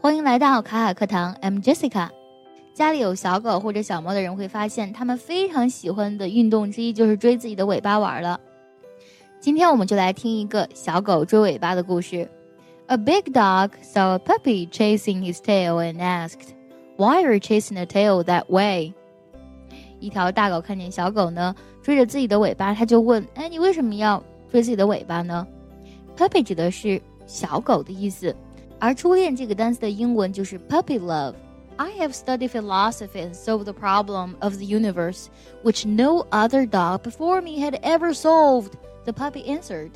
欢迎来到卡卡课堂，I'm Jessica。家里有小狗或者小猫的人会发现，他们非常喜欢的运动之一就是追自己的尾巴玩了。今天我们就来听一个小狗追尾巴的故事。A big dog saw a puppy chasing his tail and asked, "Why are you chasing the tail that way?" 一条大狗看见小狗呢追着自己的尾巴，它就问：“哎，你为什么要追自己的尾巴呢？”Puppy 指的是小狗的意思。而初恋这个单词的英文就是 puppy love。I have studied philosophy and solved the problem of the universe, which no other dog before me had ever solved. The puppy answered.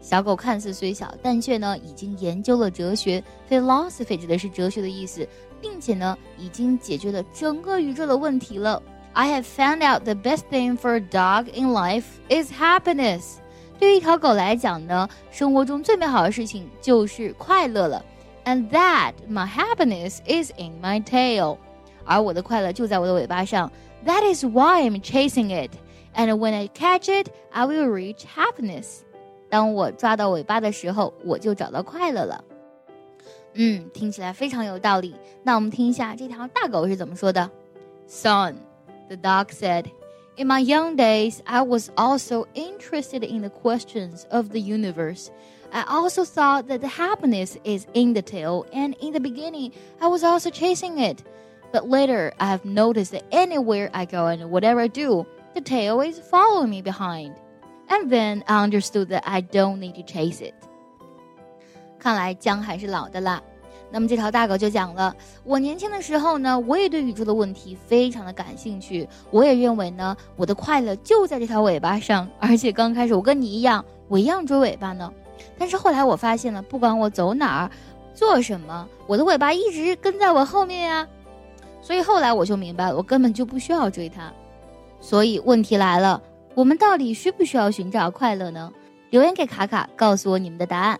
小狗看似虽小，但却呢已经研究了哲学。Philosophy 指的是哲学的意思，并且呢已经解决了整个宇宙的问题了。I have found out the best thing for a dog in life is happiness. 对于一条狗来讲呢，生活中最美好的事情就是快乐了。And that my happiness is in my tail，而我的快乐就在我的尾巴上。That is why I'm chasing it. And when I catch it, I will reach happiness. 当我抓到尾巴的时候，我就找到快乐了。嗯，听起来非常有道理。那我们听一下这条大狗是怎么说的。Son, the dog said. In my young days, I was also interested in the questions of the universe. I also thought that the happiness is in the tail, and in the beginning, I was also chasing it. But later, I have noticed that anywhere I go and whatever I do, the tail is following me behind. And then I understood that I don't need to chase it. 看来姜还是老的辣。 那么这条大狗就讲了，我年轻的时候呢，我也对宇宙的问题非常的感兴趣，我也认为呢，我的快乐就在这条尾巴上。而且刚开始我跟你一样，我一样追尾巴呢。但是后来我发现了，不管我走哪儿，做什么，我的尾巴一直跟在我后面呀。所以后来我就明白了，我根本就不需要追它。所以问题来了，我们到底需不需要寻找快乐呢？留言给卡卡，告诉我你们的答案。